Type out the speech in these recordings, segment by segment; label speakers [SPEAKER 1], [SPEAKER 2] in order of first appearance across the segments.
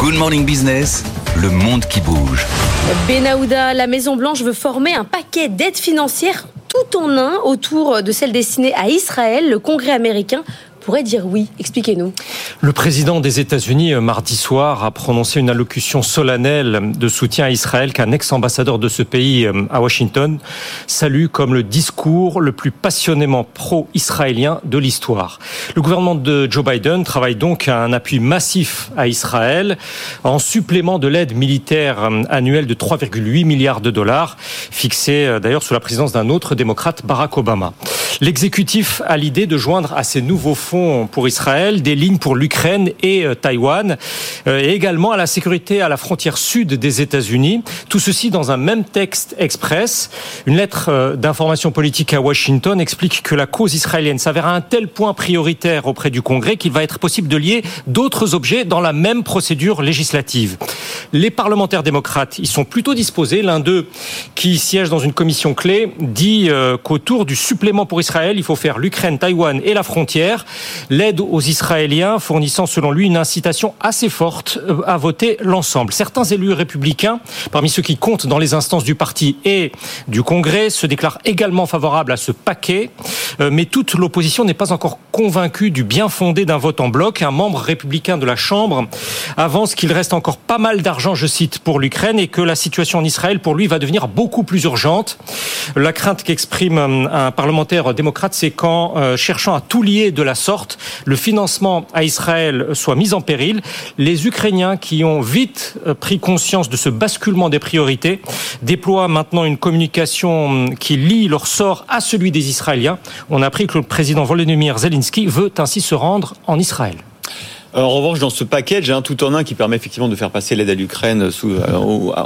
[SPEAKER 1] Good Morning Business, le monde qui bouge.
[SPEAKER 2] Benahouda, la Maison Blanche veut former un paquet d'aides financières tout en un autour de celle destinée à Israël. Le Congrès américain pourrait dire oui. Expliquez-nous.
[SPEAKER 3] Le président des États-Unis, euh, mardi soir, a prononcé une allocution solennelle de soutien à Israël qu'un ex-ambassadeur de ce pays euh, à Washington salue comme le discours le plus passionnément pro-israélien de l'histoire. Le gouvernement de Joe Biden travaille donc à un appui massif à Israël en supplément de l'aide militaire euh, annuelle de 3,8 milliards de dollars, fixée d'ailleurs sous la présidence d'un autre démocrate, Barack Obama. L'exécutif a l'idée de joindre à ces nouveaux fonds pour Israël des lignes pour l'Ukraine et euh, Taïwan, euh, et également à la sécurité à la frontière sud des États-Unis. Tout ceci dans un même texte express. Une lettre euh, d'information politique à Washington explique que la cause israélienne s'avère à un tel point prioritaire auprès du Congrès qu'il va être possible de lier d'autres objets dans la même procédure législative. Les parlementaires démocrates y sont plutôt disposés. L'un d'eux, qui siège dans une commission clé, dit qu'autour du supplément pour Israël, il faut faire l'Ukraine, Taïwan et la frontière. L'aide aux Israéliens fournissant selon lui une incitation assez forte euh, à voter l'ensemble. Certains élus républicains, parmi ceux qui comptent dans les instances du parti et du Congrès, se déclarent également favorables à ce paquet, euh, mais toute l'opposition n'est pas encore convaincue du bien fondé d'un vote en bloc. Un membre républicain de la Chambre avance qu'il reste encore pas mal d'argent, je cite, pour l'Ukraine et que la situation en Israël, pour lui, va devenir beaucoup plus urgente. La crainte qu'exprime euh, un parlementaire démocrate, c'est qu'en cherchant à tout lier de la sorte, le financement à Israël soit mis en péril. Les Ukrainiens qui ont vite euh, pris conscience de ce basculement des priorités déploient maintenant une communication hum, qui lie leur sort à celui des Israéliens. On a appris que le président Volodymyr Zelensky veut ainsi se rendre en Israël.
[SPEAKER 4] En revanche, dans ce package, j'ai un tout en un qui permet effectivement de faire passer l'aide à l'Ukraine euh,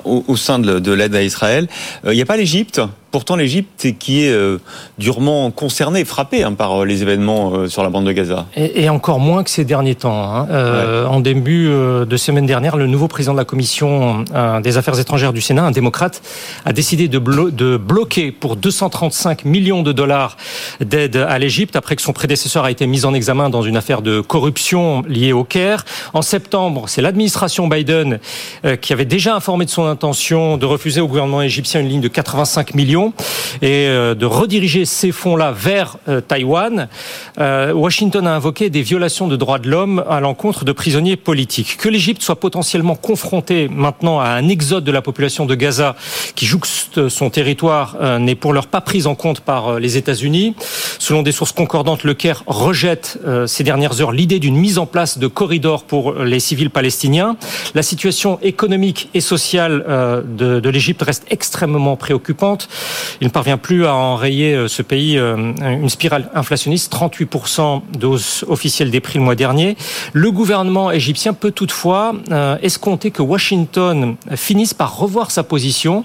[SPEAKER 4] au, sein de, l'aide à Israël. Euh, il n'y a pas l'Égypte? Pourtant, l'Égypte qui est euh, durement concernée, frappée hein, par euh, les événements euh, sur la bande de Gaza.
[SPEAKER 3] Et, encore moins que ces derniers temps. Hein. En début de semaine dernière, le nouveau président de la commission des affaires étrangères du Sénat, un démocrate, a décidé de, de bloquer pour 235 millions de dollars d'aide à l'Égypte après que son prédécesseur a été mis en examen dans une affaire de corruption liée au Caire. En septembre, c'est l'administration Biden qui avait déjà informé de son intention de refuser au gouvernement égyptien une ligne de 85 millions et euh, de rediriger ces fonds-là vers euh, Taïwan. Euh, Washington a invoqué des violations de droits de l'homme à l'encontre de prisonniers politiques. Que l'Égypte soit potentiellement confrontée maintenant à un exode de la population de Gaza qui jouxte son territoire n'est pour l'heure pas prise en compte par les États-Unis. Selon des sources concordantes, le Caire rejette ces dernières heures l'idée d'une mise en place de corridors pour les civils palestiniens. La situation économique et sociale de, de l'Égypte reste extrêmement préoccupante. Il ne parvient plus à enrayer euh, ce pays euh, une spirale inflationniste, 38% de hausse officielle des prix le mois dernier. Le gouvernement égyptien peut toutefois euh, escompter que Washington finisse par revoir sa position,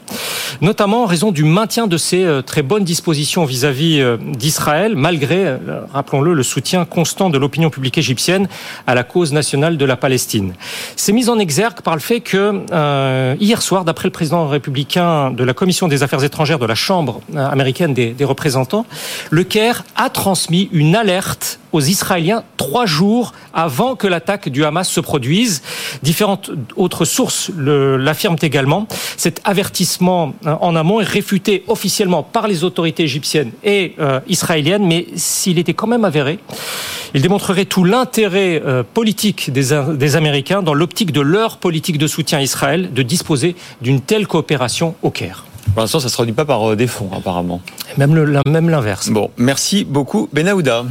[SPEAKER 3] notamment en raison du maintien de ses très bonnes dispositions vis-à-vis d'Israël, malgré, rappelons-le, le soutien constant de l'opinion publique égyptienne à la cause nationale de la Palestine. C'est mis en exergue par le fait que hier soir, d'après le président républicain de la Commission des affaires étrangères de la Chambre américaine des, représentants, le Caire a transmis une alerte aux Israéliens trois jours avant que l'attaque du Hamas se produise. Différentes autres sources l'affirment également. Cet avertissement euh, en amont est réfuté officiellement par les autorités égyptiennes et euh, israéliennes, mais s'il était quand même avéré, il démontrerait tout l'intérêt euh, politique des, des Américains dans l'optique de leur politique de soutien à Israël de disposer d'une telle coopération au Caire.
[SPEAKER 4] Pour l'instant, ça ne se traduit pas par des fonds, apparemment.
[SPEAKER 3] Même l'inverse.
[SPEAKER 4] Bon, merci beaucoup, Benahouda.